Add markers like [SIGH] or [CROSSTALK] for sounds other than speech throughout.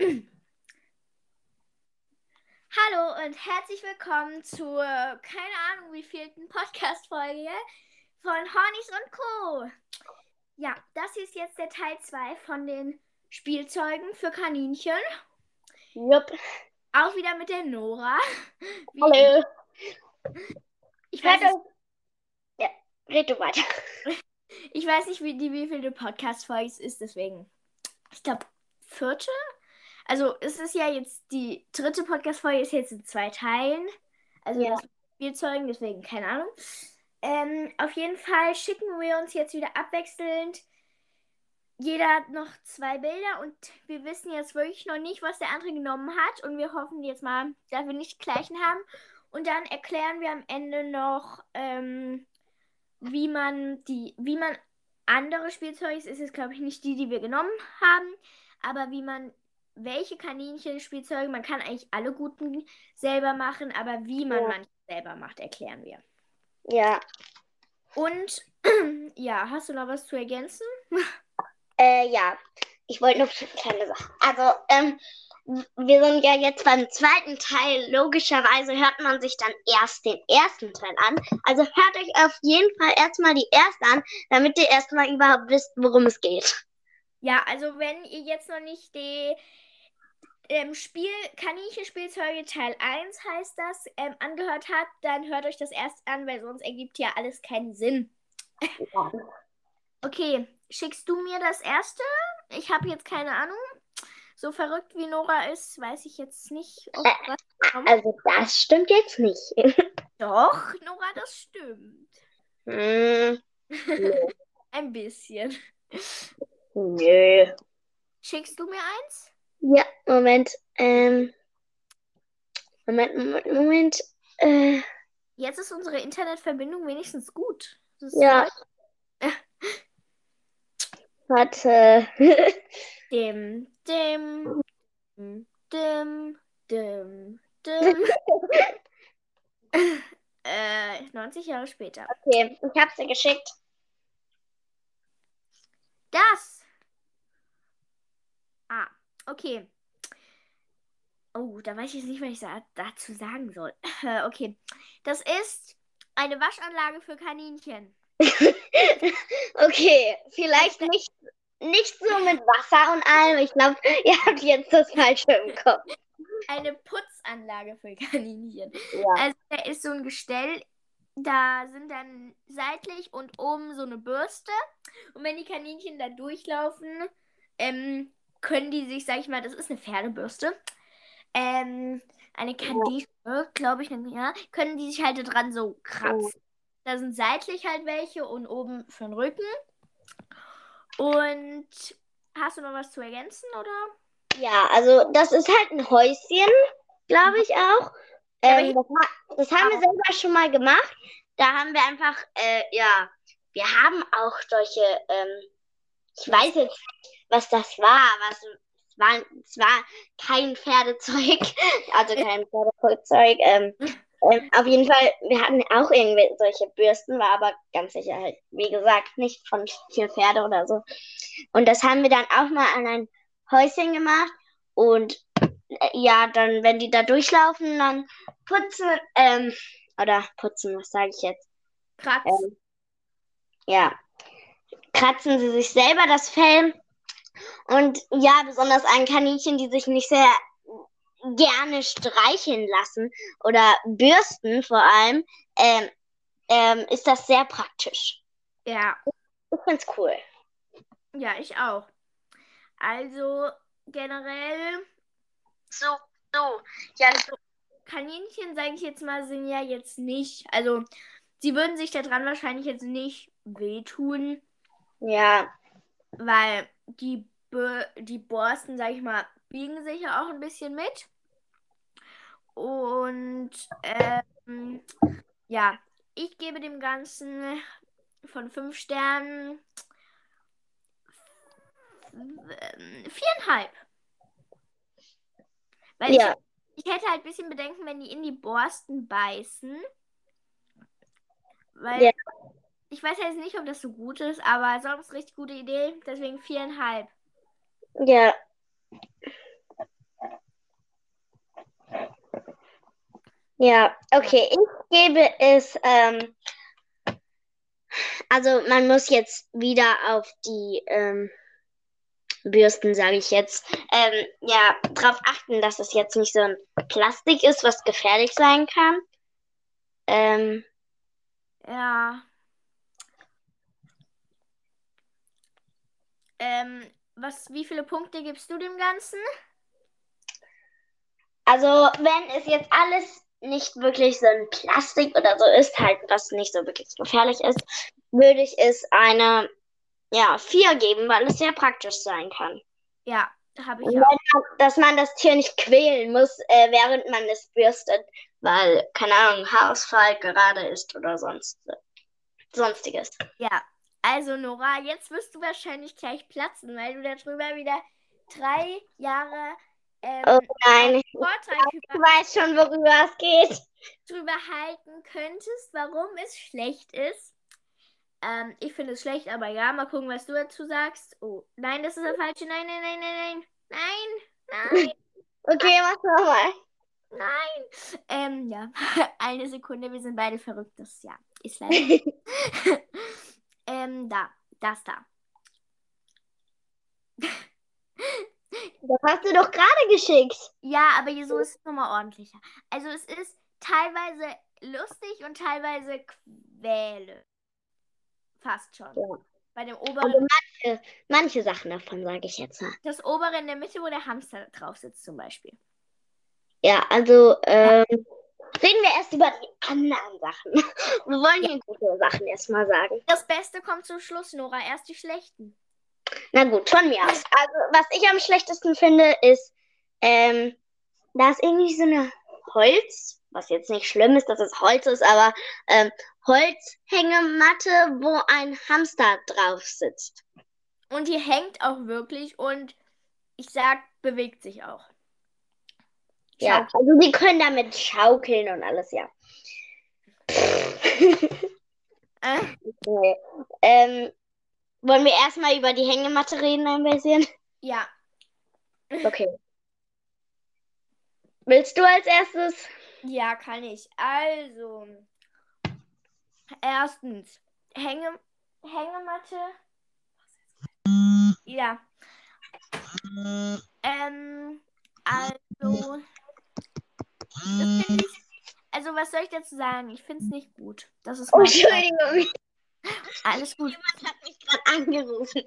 Hallo und herzlich willkommen zur, keine Ahnung, wievielten Podcast-Folge von Hornys und Co. Ja, das ist jetzt der Teil 2 von den Spielzeugen für Kaninchen. Jupp. Auch wieder mit der Nora. Wie- Hallo. Ich weiß, nicht, Ja, red du weiter. ich weiß nicht, wie die wievielte Podcast-Folge es ist, deswegen. Ich glaube, vierte? Also, es ist ja jetzt die dritte Podcast-Folge, ist jetzt in zwei Teilen. Also, Ja. das Spielzeugen, deswegen keine Ahnung. Ähm, auf jeden Fall schicken wir uns jetzt wieder abwechselnd. Jeder hat noch zwei Bilder und wir wissen jetzt wirklich noch nicht, was der andere genommen hat. Und wir hoffen jetzt mal, dass wir nicht die gleichen haben. Und dann erklären wir am Ende noch, ähm, wie man die, wie man andere Spielzeuge, es ist jetzt glaube ich nicht die, die wir genommen haben, aber wie man welche Kaninchen-Spielzeuge, man kann eigentlich alle guten selber machen, aber wie man Ja. manche selber macht, erklären wir. Ja. Und [CLEARS THROAT] ja, hast du noch was zu ergänzen? [LAUGHS] Äh, ja. Ich wollte noch eine kleine Sache. Also, ähm, wir sind ja jetzt beim zweiten Teil. Logischerweise hört man sich dann erst den ersten Teil an. Also hört euch auf jeden Fall erstmal die erste an, damit ihr erstmal überhaupt wisst, worum es geht. Ja, also wenn ihr jetzt noch nicht die ähm, Spiel Kaninchen-Spielzeuge Teil 1 heißt das, ähm, angehört habt, dann hört euch das erst an, weil sonst ergibt ja alles keinen Sinn. Okay, schickst du mir das erste? Ich habe jetzt keine Ahnung. So verrückt wie Nora ist, weiß ich jetzt nicht. Ob Äh. Also, das stimmt jetzt nicht. [LAUGHS] Doch, Nora, das stimmt. hm, [LAUGHS] Ein bisschen. nö. Schickst du mir eins? Ja, Moment. Ähm, Moment, Moment, Moment. Äh, Jetzt ist unsere Internetverbindung wenigstens gut. Ja. [LAUGHS] [LAUGHS] warte. Dim, dim, dim, dim, dim, dim. [LAUGHS] äh, 90 Jahre später. Okay, ich hab's dir geschickt. Das. Ah, okay. Oh, da weiß ich jetzt nicht, was ich dazu sagen soll. [LAUGHS] Okay. Das ist eine Waschanlage für Kaninchen. [LAUGHS] okay, vielleicht nicht, nicht so mit Wasser und allem. Ich glaube, [LAUGHS] ihr habt jetzt das Falsche im Kopf. Eine Putzanlage für Kaninchen. Ja. Also da ist so ein Gestell, da sind dann seitlich und oben so eine Bürste. Und wenn die Kaninchen da durchlaufen, ähm, können die sich, sag ich mal, das ist eine Pferdebürste, ähm, eine Kadische, glaube ich, ja, können die sich halt dran so kratzen. Da sind seitlich halt welche und oben für den Rücken. Und hast du noch was zu ergänzen, oder? ja, also das ist halt ein Häuschen, glaube ich auch. Ja, Ähm, das, das haben wir selber schon mal gemacht. Da haben wir einfach, äh, ja, wir haben auch solche, ähm, ich weiß jetzt nicht, was das war, was es war, es war kein Pferdezeug, [LAUGHS] also kein Pferdezeug. Ähm, ähm, auf jeden Fall, wir hatten auch irgendwie solche Bürsten, war aber ganz sicher halt, wie gesagt, nicht von für Pferde oder so. Und das haben wir dann auch mal an ein Häuschen gemacht und äh, ja, dann, wenn die da durchlaufen, dann putzen, ähm, oder putzen, was sage ich jetzt? Kratz. Ähm, ja, kratzen sie sich selber das Fell. Und ja, besonders an Kaninchen, die sich nicht sehr gerne streicheln lassen oder bürsten vor allem, ähm, ähm, ist das sehr praktisch. Ja. Ich find's cool. Ja, ich auch. Also generell, So, so. Ja, also Kaninchen, sage ich jetzt mal, sind ja jetzt nicht, also sie würden sich daran wahrscheinlich jetzt nicht wehtun, ja, weil die, Bö- die Borsten, sage ich mal, biegen sich ja auch ein bisschen mit. Und ähm, ja, ich gebe dem Ganzen von fünf Sternen viereinhalb. Weil ja, ich, ich hätte halt ein bisschen Bedenken, wenn die in die Borsten beißen. Weil Ja. Ich weiß jetzt nicht, ob das so gut ist, aber sonst richtig gute Idee. Deswegen viereinhalb. Ja. Ja, okay. Ich gebe es. Ähm, also man muss jetzt wieder auf die ähm, Bürsten, sage ich jetzt, ähm, ja, darauf achten, dass es jetzt nicht so ein Plastik ist, was gefährlich sein kann. Ähm, ja. Ähm, was, wie viele Punkte gibst du dem Ganzen? also wenn es jetzt alles nicht wirklich so ein Plastik oder so ist, halt was nicht so wirklich gefährlich ist, würde ich es eine, ja, 4 geben, weil es sehr praktisch sein kann. Ja, habe ich auch. dass man das Tier nicht quälen muss, äh, während man es bürstet, weil, keine Ahnung, Haarausfall gerade ist oder sonst, sonstiges. Ja, also Nora, jetzt wirst du wahrscheinlich gleich platzen, weil du darüber wieder drei Jahre ähm, Oh nein, einen ich Vortrag über, weiß schon, worüber es geht. drüber halten könntest, warum es schlecht ist. Ähm, ich finde es schlecht, aber ja, mal gucken, was du dazu sagst. Oh, nein, das ist der falsche. Nein, nein, nein, nein, nein. Nein, nein, Okay, mach nochmal. nein. Ähm, ja, [LAUGHS] eine Sekunde, wir sind beide verrückt. Das ja, ist leider. [LAUGHS] [LAUGHS] ähm, da, das da. [LAUGHS] Das hast du doch gerade geschickt. Ja, aber hier so ist es nochmal ordentlicher. Also es ist teilweise lustig und teilweise quäle. Fast schon. Ja. Bei dem Also oberen, manche, manche Sachen davon sage ich jetzt mal. das obere in der Mitte, wo der Hamster drauf sitzt zum Beispiel. Ja, also ähm, reden wir erst über die anderen Sachen. Wir wollen hier gute Sachen erstmal sagen. Das Beste kommt zum Schluss, Nora. Erst die schlechten. Na gut, von mir aus. Also, was ich am schlechtesten finde, ist, ähm, da ist irgendwie so eine Holz, was jetzt nicht schlimm ist, dass es Holz ist, aber ähm, Holzhängematte, wo ein Hamster drauf sitzt. Und die hängt auch wirklich und ich sag, bewegt sich auch. Ja, also die können damit schaukeln und alles, ja. Äh, Nee. Ähm, wollen wir erstmal über die Hängematte reden ein bisschen? ja. Okay. Willst du als erstes? Ja, kann ich. Also, erstens, Hänge, Hängematte. Ja. Ähm, also, ich, also was soll ich dazu sagen? Ich finde es nicht gut. Das ist Oh, mein Entschuldigung, Alles gut. jemand hat mich gerade angerufen.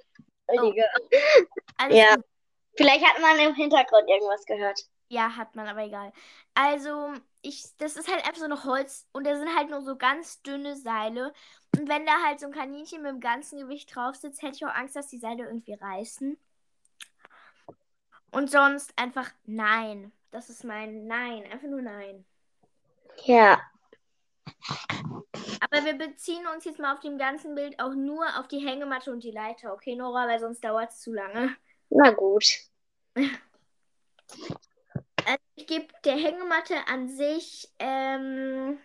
Entschuldige. Alles Ja. gut. Vielleicht hat man im Hintergrund irgendwas gehört. Ja, hat man, aber egal. Also, ich, das ist halt einfach so noch Holz und da sind halt nur so ganz dünne Seile. Und wenn da halt so ein Kaninchen mit dem ganzen Gewicht drauf sitzt, hätte ich auch Angst, dass die Seile irgendwie reißen. Und sonst einfach nein. Das ist mein Nein. Einfach nur Nein. Ja. Aber wir beziehen uns jetzt mal auf dem ganzen Bild auch nur auf die Hängematte und die Leiter. Okay, Nora, weil sonst dauert es zu lange. Na gut. [LAUGHS] Also ich gebe der Hängematte an sich, ähm,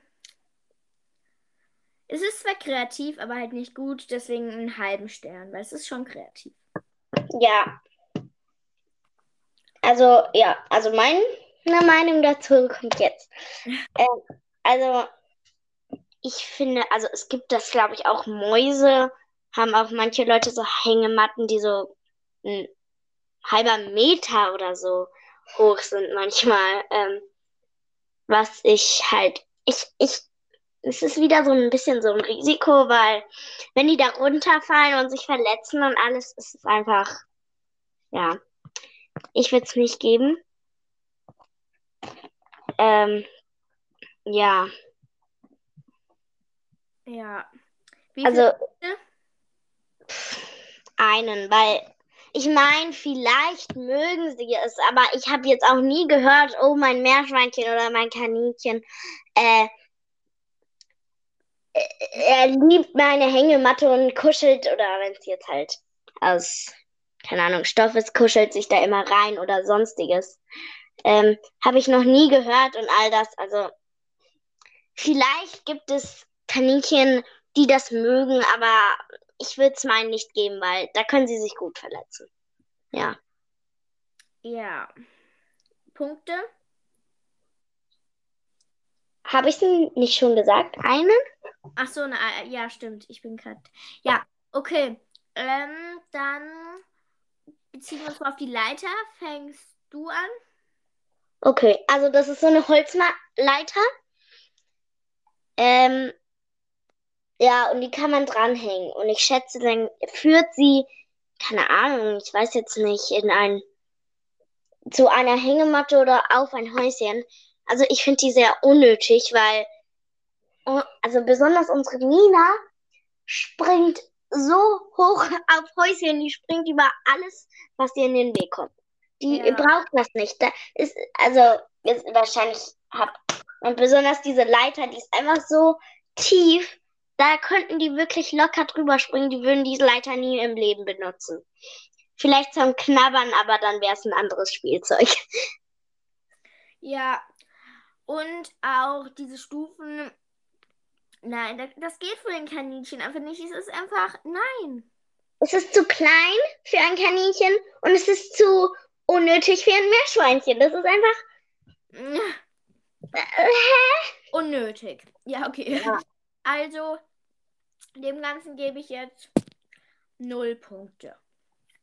es ist zwar kreativ, aber halt nicht gut, deswegen einen halben Stern, weil es ist schon kreativ. Ja. Also, ja, also meine Meinung dazu kommt jetzt. [LAUGHS] Ähm, also, ich finde, also es gibt das, glaube ich, auch Mäuse, haben auch manche Leute so Hängematten, die so ein halber Meter oder so hoch sind manchmal. Ähm, was ich halt, ich, ich, es ist wieder so ein bisschen so ein Risiko, weil wenn die da runterfallen und sich verletzen und alles, ist es einfach, ja, ich würde es nicht geben. Ähm, ja, Ja. Wie also einen, weil ich meine, vielleicht mögen sie es, aber ich habe jetzt auch nie gehört, oh, mein Meerschweinchen oder mein Kaninchen, äh, äh, er liebt meine Hängematte und kuschelt, oder wenn es jetzt halt aus, keine Ahnung, Stoff ist, kuschelt sich da immer rein oder sonstiges. Ähm, habe ich noch nie gehört und all das. Also, vielleicht gibt es Kaninchen, die das mögen, aber ich würde es meinen nicht geben, weil da können sie sich gut verletzen. Ja. Ja. Punkte? Habe ich es nicht schon gesagt? Einen? Ach so, na, äh, ja, stimmt. Ich bin gerade. Ja, okay. Ähm, dann wir uns mal auf die Leiter. Fängst du an? Okay, also das ist so eine Holzleiter. Ähm, ja, und die kann man dranhängen. Und ich schätze, dann führt sie, keine Ahnung, ich weiß jetzt nicht, in ein, zu einer Hängematte oder auf ein Häuschen. Also ich finde die sehr unnötig, weil, oh, also besonders unsere Nina springt so hoch [LAUGHS] auf Häuschen, die springt über alles, was ihr in den Weg kommt. Die Ja. braucht das nicht. Da ist, also, ist wahrscheinlich hab, und besonders diese Leiter, die ist einfach so tief, da könnten die wirklich locker drüber springen, die würden diese Leiter nie im Leben benutzen. Vielleicht zum Knabbern, aber dann wäre es ein anderes Spielzeug. [LAUGHS] Ja. Und auch diese Stufen. Nein, das, das geht für den Kaninchen einfach nicht. Es ist einfach. Nein. Es ist zu klein für ein Kaninchen und es ist zu unnötig für ein Meerschweinchen. Das ist einfach. Äh, hä? Unnötig. Ja, okay. Ja. Also, dem Ganzen gebe ich jetzt null Punkte.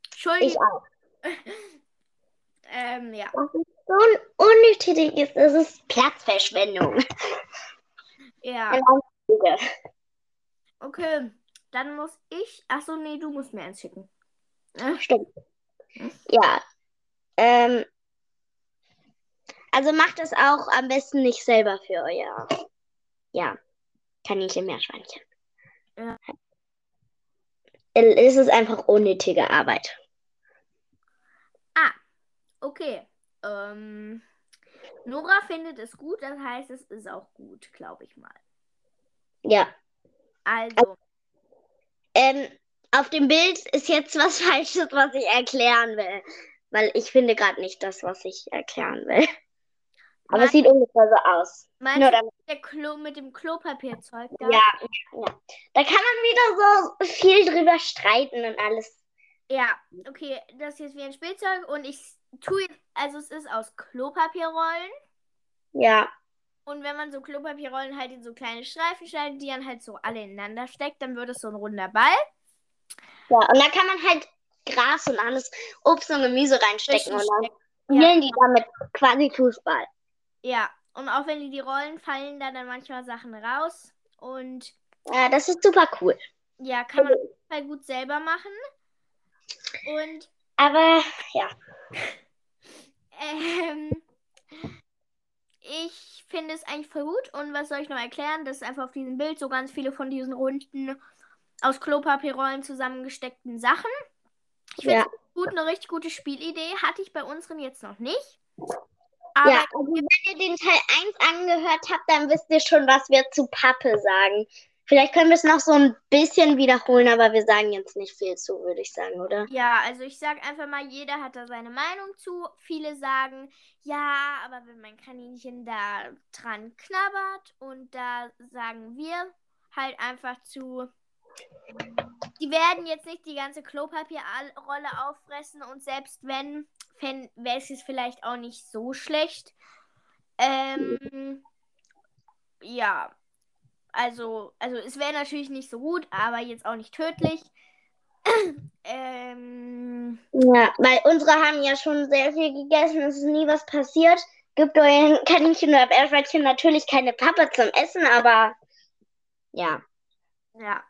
Ich Entschuldigung. auch. [LAUGHS] Ähm, ja. Das ist so ein unnötiges, das ist Platzverschwendung. Ja. Ein Anzüge. Okay. Dann muss ich. Achso, nee, du musst mir eins schicken. Äh, Stimmt. Ja. Ähm, also macht das auch am besten nicht selber für euer, ja, Kaninchen, Meerschweinchen. Ja. Es ist einfach unnötige Arbeit. Okay. Ähm, Nora findet es gut, das heißt, es ist auch gut, glaube ich mal. Ja. Also, Ähm, auf dem Bild ist jetzt was [LAUGHS] Falsches, was ich erklären will. Weil ich finde gerade nicht das, was ich erklären will. Aber es sieht ungefähr so aus. meinst Nur du damit, der Klo mit dem Klopapierzeug da? ja, ja. Da kann man wieder so viel drüber streiten und alles. Ja, okay, das ist jetzt wie ein Spielzeug und ich tue jetzt, also es ist aus Klopapierrollen Ja, und wenn man so Klopapierrollen halt in so kleine Streifen schneidet, die dann halt so alle ineinander steckt, dann wird es so ein runder Ball. ja. Und da kann man halt Gras und alles Obst und Gemüse reinstecken und dann Ja. spielen die damit quasi Fußball. Ja, und auch wenn die die Rollen fallen, da dann manchmal Sachen raus und Ja, das ist super cool. ja, kann man halt gut selber machen. Und Aber ja, [LAUGHS] ähm, ich finde es eigentlich voll gut. Und was soll ich noch erklären? Das ist einfach auf diesem Bild so ganz viele von diesen runden, aus Klopapierrollen zusammengesteckten Sachen. Ich finde ja. es gut, eine richtig gute Spielidee. Hatte ich bei unseren jetzt noch nicht. Aber Ja, also wenn ihr den Teil 1 angehört habt, dann wisst ihr schon, was wir zu Pappe sagen. Vielleicht können wir es noch so ein bisschen wiederholen, aber wir sagen jetzt nicht viel zu, würde ich sagen, oder? Ja, also ich sag einfach mal, jeder hat da seine Meinung zu. Viele sagen, ja, aber wenn mein Kaninchen da dran knabbert und da sagen wir halt einfach zu, die werden jetzt nicht die ganze Klopapierrolle auffressen und selbst wenn, wäre es vielleicht auch nicht so schlecht. Ähm, ja, also, also es wäre natürlich nicht so gut, aber jetzt auch nicht tödlich. [CLEARS THROAT] ähm, Ja, weil unsere haben ja schon sehr viel gegessen, es ist nie was passiert. Gibt euren Kaninchen oder Meerschweinchen natürlich keine Pappe zum Essen, aber ja. ja.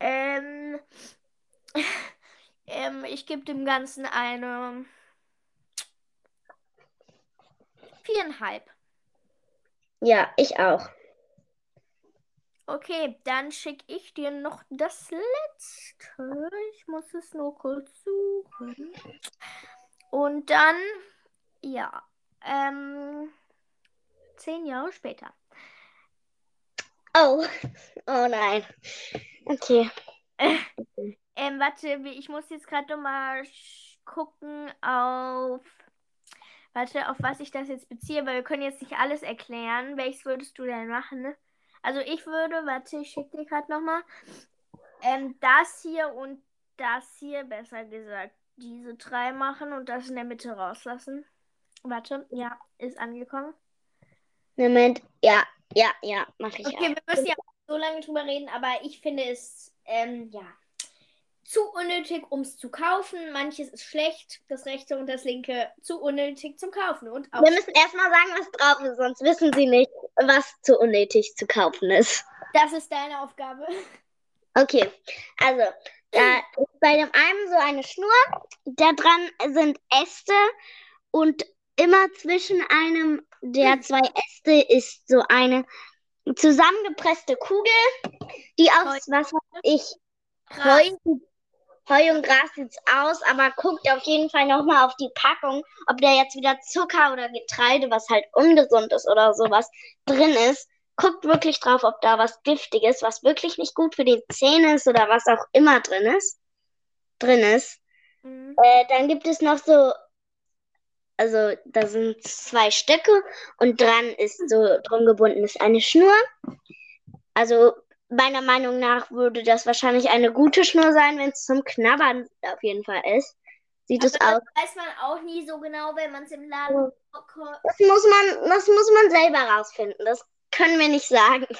Ähm, [LAUGHS] ähm, ich gebe dem Ganzen eine viereinhalb. Ja, ich auch. Okay, dann schicke ich dir noch das letzte. Ich muss es nur kurz suchen. Und dann, ja, ähm, zehn Jahre später. Oh, oh nein. Okay. [LAUGHS] Ähm, warte, ich muss jetzt gerade noch mal sch- gucken auf, warte, auf was ich das jetzt beziehe, weil wir können jetzt nicht alles erklären. Welches würdest du denn machen? Also ich würde, warte, ich schicke dir gerade noch mal, ähm, das hier und das hier, besser gesagt, diese drei machen und das in der Mitte rauslassen. Warte, ja, ist angekommen. Moment. Ja, ja, ja, mache ich Okay, auch. wir müssen ja so lange drüber reden, aber ich finde es, ähm, ja, zu unnötig, um es zu kaufen. Manches ist schlecht, das rechte und das linke zu unnötig zum Kaufen. Und auch Wir müssen erstmal sagen, was drauf ist, sonst wissen sie nicht, was zu unnötig zu kaufen ist. das ist deine Aufgabe. Okay, also da ist bei dem einen so eine Schnur, da dran sind Äste und immer zwischen einem der zwei Äste ist so eine zusammengepresste Kugel, die aus, was weiß ich, Heu, Heu und Gras sieht's aus, aber guckt auf jeden Fall nochmal auf die Packung, ob da jetzt wieder Zucker oder Getreide, was halt ungesund ist oder sowas, drin ist. Guckt wirklich drauf, ob da was Giftiges, was wirklich nicht gut für die Zähne ist oder was auch immer drin ist. Drin ist. Mhm. Äh, dann gibt es noch so, also da sind zwei Stöcke und dran ist so drum gebunden ist eine Schnur. Also meiner Meinung nach würde das wahrscheinlich eine gute Schnur sein, wenn es zum Knabbern auf jeden Fall ist. Sieht es aus. das weiß man auch nie so genau, wenn man es im Laden bekommt. Das muss man, das muss man selber rausfinden. Das können wir nicht sagen. [LAUGHS]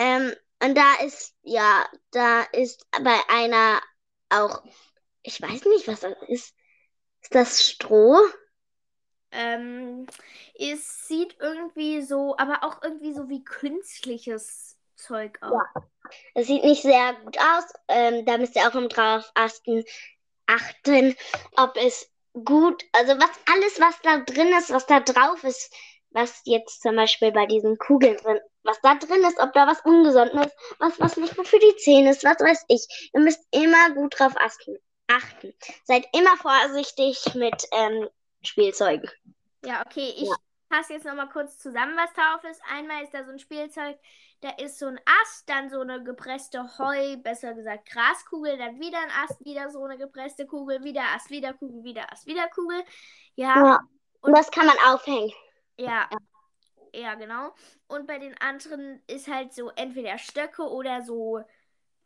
Ähm, und da ist, ja, da ist bei einer auch, ich weiß nicht, was das ist. Ist das Stroh? Ähm, es sieht irgendwie so, aber auch irgendwie so wie künstliches Zeug aus. Es sieht nicht sehr gut aus. Ähm, da müsst ihr auch im drauf achten, achten, ob es gut, also was alles, was da drin ist, was da drauf ist, was jetzt zum Beispiel bei diesen Kugeln drin, was da drin ist, ob da was Ungesundes ist, was, was nicht gut für die Zähne ist, was weiß ich. Ihr müsst immer gut drauf achten. achten. Seid immer vorsichtig mit ähm, Spielzeugen. Ja, okay, ich Ja. Fasse jetzt nochmal kurz zusammen, was drauf ist. Einmal ist da so ein Spielzeug, da ist so ein Ast, dann so eine gepresste Heu, besser gesagt Graskugel, dann wieder ein Ast, wieder so eine gepresste Kugel, wieder Ast, wieder Kugel, wieder Ast, wieder Kugel. Ja, Ja. Und das kann man aufhängen. ja, ja, genau. Und bei den anderen ist halt so entweder Stöcke oder so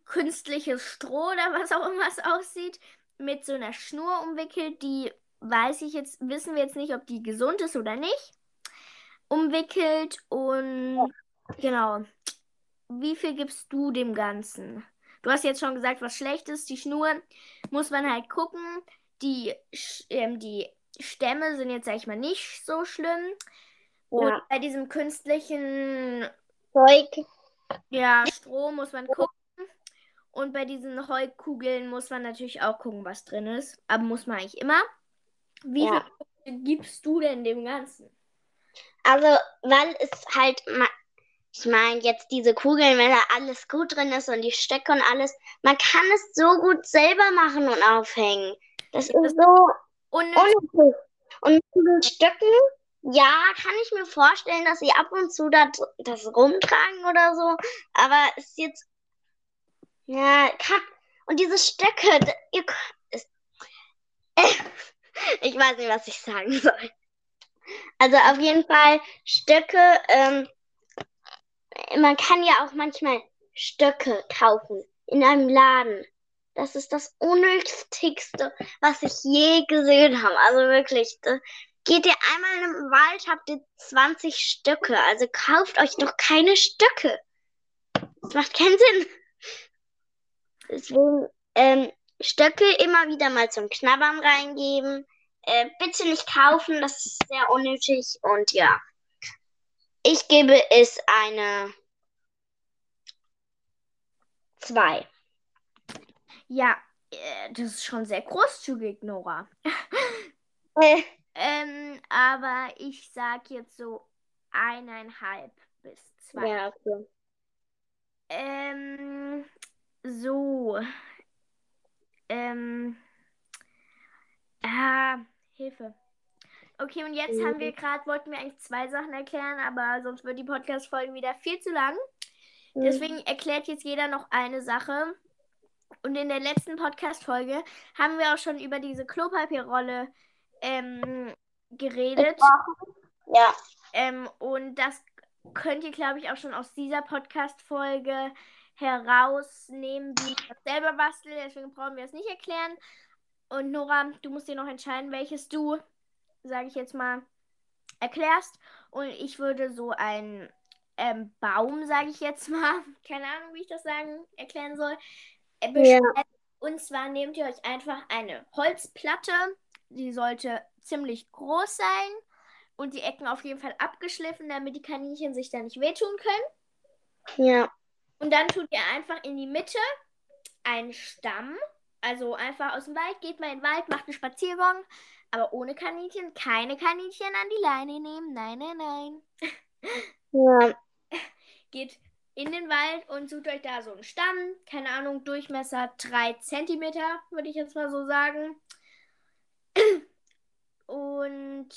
künstliches Stroh oder was auch immer es aussieht, mit so einer Schnur umwickelt, die weiß ich jetzt, wissen wir jetzt nicht, ob die gesund ist oder nicht. Umwickelt und genau. Wie viel gibst du dem Ganzen? Du hast jetzt schon gesagt, was schlecht ist. Die Schnur muss man halt gucken. Die, ähm, die Stämme sind jetzt, sag ich mal, nicht so schlimm. Und Ja. bei diesem künstlichen Zeug. ja, Stroh muss man gucken. Und bei diesen Heukugeln muss man natürlich auch gucken, was drin ist. Aber muss man eigentlich immer. Wie Ja. viel gibst du denn dem Ganzen? Also, weil es halt, ich meine, jetzt diese Kugeln, wenn da alles gut drin ist und die Stöcke und alles, man kann es so gut selber machen und aufhängen. Das ist so Unnötig. unnötig. Und mit diesen Stöcken, ja, kann ich mir vorstellen, dass sie ab und zu das, das rumtragen oder so, aber es ist jetzt, ja, kann, und diese Stöcke, ihr, ist, [LAUGHS] ich weiß nicht, was ich sagen soll. Also auf jeden Fall Stöcke, ähm, man kann ja auch manchmal Stöcke kaufen in einem Laden. Das ist das Unnötigste, was ich je gesehen habe. Also wirklich, geht ihr einmal in den Wald, habt ihr 20 Stöcke. Also kauft euch doch keine Stöcke. Das macht keinen Sinn. Deswegen, ähm, Stöcke immer wieder mal zum Knabbern reingeben. Äh, bitte nicht kaufen, das ist sehr unnötig. Und ja, ich gebe es eine 2. Ja, äh, das ist schon sehr großzügig, Nora. [LAUGHS] Äh, Ähm, aber ich sag jetzt so eineinhalb bis zwei. ja, okay. Ähm, so. Ähm. Ah, Hilfe. Okay, und jetzt haben wir gerade, wollten wir eigentlich zwei Sachen erklären, aber sonst wird die Podcast-Folge wieder viel zu lang. Deswegen erklärt jetzt jeder noch eine Sache. Und in der letzten Podcast-Folge haben wir auch schon über diese Klopapierrolle ähm, geredet. Ja, Ähm, und das könnt ihr, glaube ich, auch schon aus dieser Podcast-Folge herausnehmen, wie man das selber bastelt. Deswegen brauchen wir es nicht erklären. Und Nora, du musst dir noch entscheiden, welches du, sage ich jetzt mal, erklärst. Und ich würde so einen ähm, Baum, sage ich jetzt mal, [LAUGHS] keine Ahnung, wie ich das sagen, erklären soll, äh, Ja. Und zwar nehmt ihr euch einfach eine Holzplatte, die sollte ziemlich groß sein und die Ecken auf jeden Fall abgeschliffen, damit die Kaninchen sich da nicht wehtun können. Ja. Und dann tut ihr einfach in die Mitte einen Stamm. Also einfach aus dem Wald, geht mal in den Wald, macht einen Spaziergang, aber ohne Kaninchen, keine Kaninchen an die Leine nehmen. Nein, nein, nein. Ja. [LAUGHS] Geht in den Wald und sucht euch da so einen Stamm, keine Ahnung, Durchmesser 3 cm, würde ich jetzt mal so sagen. [CLEARS THROAT] Und,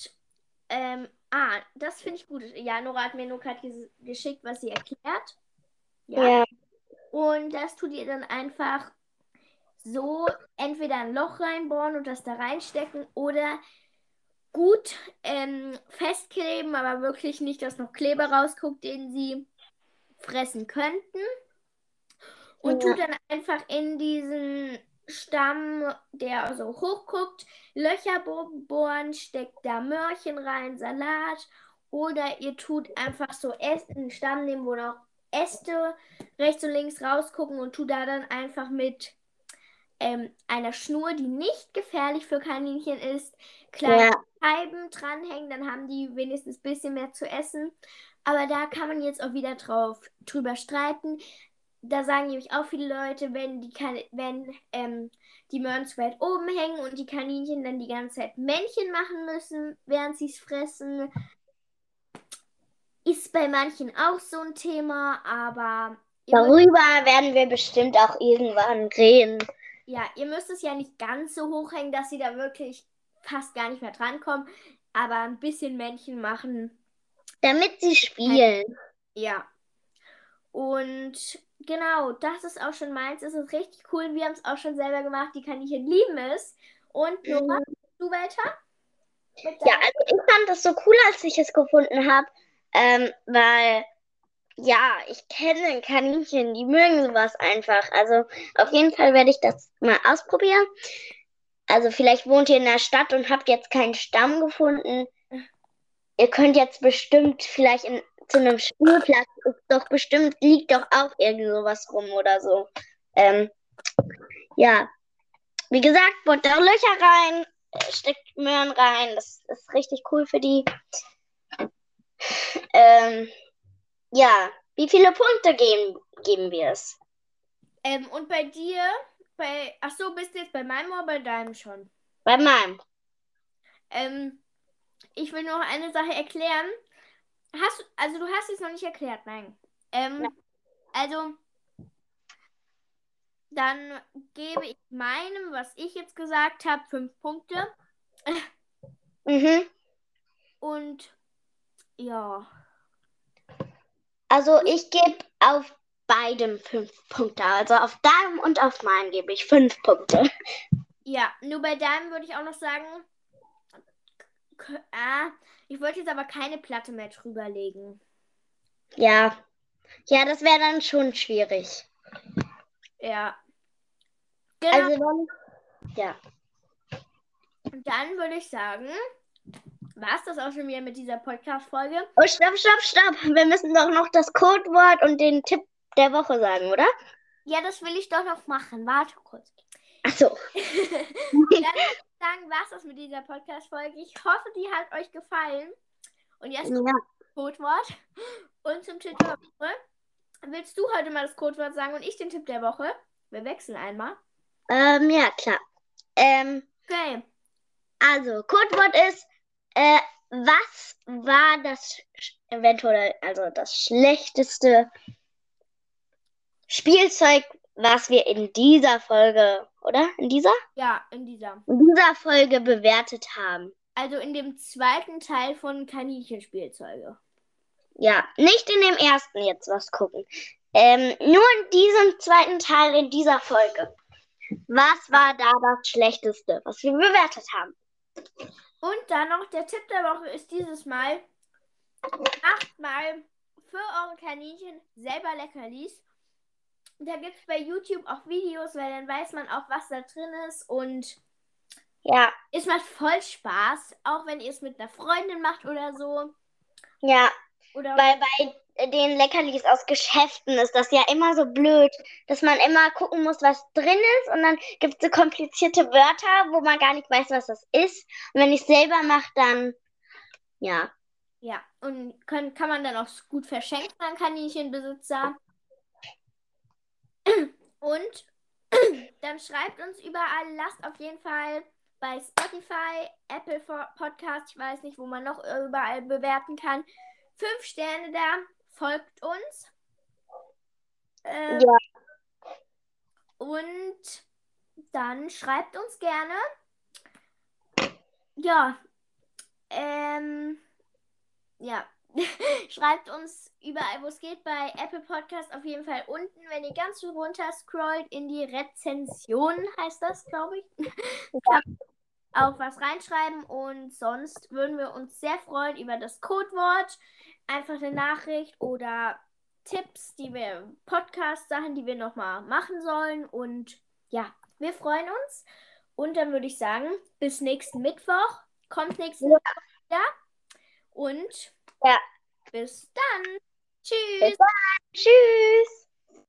ähm, ah, das finde ich gut. Ja, Nora hat mir nur gerade ges- geschickt, was sie erklärt. Ja. Und das tut ihr dann einfach so entweder ein Loch reinbohren und das da reinstecken oder gut ähm, festkleben, aber wirklich nicht, dass noch Kleber rausguckt, den sie fressen könnten. Und Ja. tut dann einfach in diesen Stamm, der so hochguckt, Löcher bo- bohren, steckt da Möhrchen rein, Salat. Oder ihr tut einfach so einen Stamm nehmen, wo noch Äste rechts und links rausgucken und tut da dann einfach mit ähm, einer Schnur, die nicht gefährlich für Kaninchen ist, kleine Ja. Scheiben dranhängen, dann haben die wenigstens ein bisschen mehr zu essen. Aber da kann man jetzt auch wieder drauf drüber streiten. Da sagen nämlich auch viele Leute, wenn die, kan wenn, ähm, die Möhren zu weit oben hängen und die Kaninchen dann die ganze Zeit Männchen machen müssen, während sie es fressen. Ist bei manchen auch so ein Thema, aber Darüber werden wir bestimmt auch irgendwann reden. Ja, ihr müsst es ja nicht ganz so hoch hängen, dass sie da wirklich fast gar nicht mehr drankommen. Aber ein bisschen Männchen machen Damit sie spielen. Ja. Und genau, das ist auch schon meins. Es ist richtig cool. Wir haben es auch schon selber gemacht. Die Kaninchen lieben es. Und Nora, du weiter? Ja, also ich fand das so cool, als ich es gefunden habe, ähm, weil, ja, ich kenne Kaninchen, die mögen sowas einfach. Also auf jeden Fall werde ich das mal ausprobieren. Also vielleicht wohnt ihr in der Stadt und habt jetzt keinen Stamm gefunden. Ihr könnt jetzt bestimmt vielleicht in, zu einem Spielplatz, doch bestimmt, liegt doch auch irgend sowas rum oder so. Ähm, ja, wie gesagt, bohrt da Löcher rein, steckt Möhren rein. Das ist richtig cool für die. Ähm, ja, wie viele Punkte geben, geben wir es? ähm, und bei dir, bei, ach so, bist du jetzt bei meinem oder bei deinem schon? Bei meinem. Ähm, ich will noch eine Sache erklären. Hast, du- also du hast es noch nicht erklärt, nein. Ähm, Ja. also, dann gebe ich meinem, was ich jetzt gesagt habe, fünf Punkte. Mhm. Und ja, Also ich gebe auf beidem fünf Punkte. Also auf deinem und auf meinem gebe ich fünf Punkte. ja, nur bei deinem würde ich auch noch sagen, ah, ich wollte jetzt aber keine Platte mehr drüber legen. Ja. Ja, das wäre dann schon schwierig. Ja. Genau. Also dann, ja. Und dann würde ich sagen, war es das auch schon wieder mit dieser Podcast-Folge. Oh, stopp, stopp, stopp. Wir müssen doch noch das Codewort und den Tipp der Woche sagen, oder? Ja, das will ich doch noch machen. Warte kurz. Ach so. [LAUGHS] Dann würde ich sagen, war es das mit dieser Podcast-Folge. Ich hoffe, die hat euch gefallen. Und jetzt Ja. Codewort. Und zum Tipp der Woche. Willst du heute mal das Codewort sagen und ich den Tipp der Woche? Wir wechseln einmal. Ähm, ja, klar. Ähm, Okay. also, Codewort ist, äh, was war das eventuell, also das schlechteste Spielzeug, was wir in dieser Folge, oder? In dieser? Ja, in dieser. In dieser Folge bewertet haben. Also in dem zweiten Teil von Kaninchenspielzeuge. Ja, nicht in dem ersten jetzt was gucken. Ähm, nur in diesem zweiten Teil in dieser Folge. Was war da das Schlechteste, was wir bewertet haben? Und dann noch der Tipp der Woche ist dieses Mal, macht mal für eure Kaninchen selber Leckerlis. Da gibt es bei YouTube auch Videos, weil dann weiß man auch, was da drin ist. Und Ja, Es macht voll Spaß, auch wenn ihr es mit einer Freundin macht oder so. ja. Oder Weil bei den Leckerlis aus Geschäften ist das ja immer so blöd, dass man immer gucken muss, was drin ist und dann gibt es so komplizierte Wörter, wo man gar nicht weiß, was das ist. Und wenn ich es selber mache, dann ja. ja, und können, kann man dann auch gut verschenken an Kaninchenbesitzer. Und [CLEARS THROAT] dann schreibt uns überall, lasst auf jeden Fall bei Spotify, Apple Podcast, ich weiß nicht, wo man noch überall bewerten kann, fünf Sterne da, folgt uns. Ähm, Ja. Und dann schreibt uns gerne. Ja. Ähm, ja. [LAUGHS] schreibt uns überall, wo es geht, bei Apple Podcast auf jeden Fall unten, wenn ihr ganz runter scrollt, in die Rezension heißt das, glaube ich. [LAUGHS] Kann auch was reinschreiben und sonst würden wir uns sehr freuen über das Codewort. Einfach eine Nachricht oder Tipps, die wir, Podcast-Sachen, die wir nochmal machen sollen. Und ja, wir freuen uns. Und dann würde ich sagen, bis nächsten Mittwoch. Kommt nächsten Ja. Mittwoch wieder. Und Ja. bis dann. Tschüss. Bis dann. Tschüss.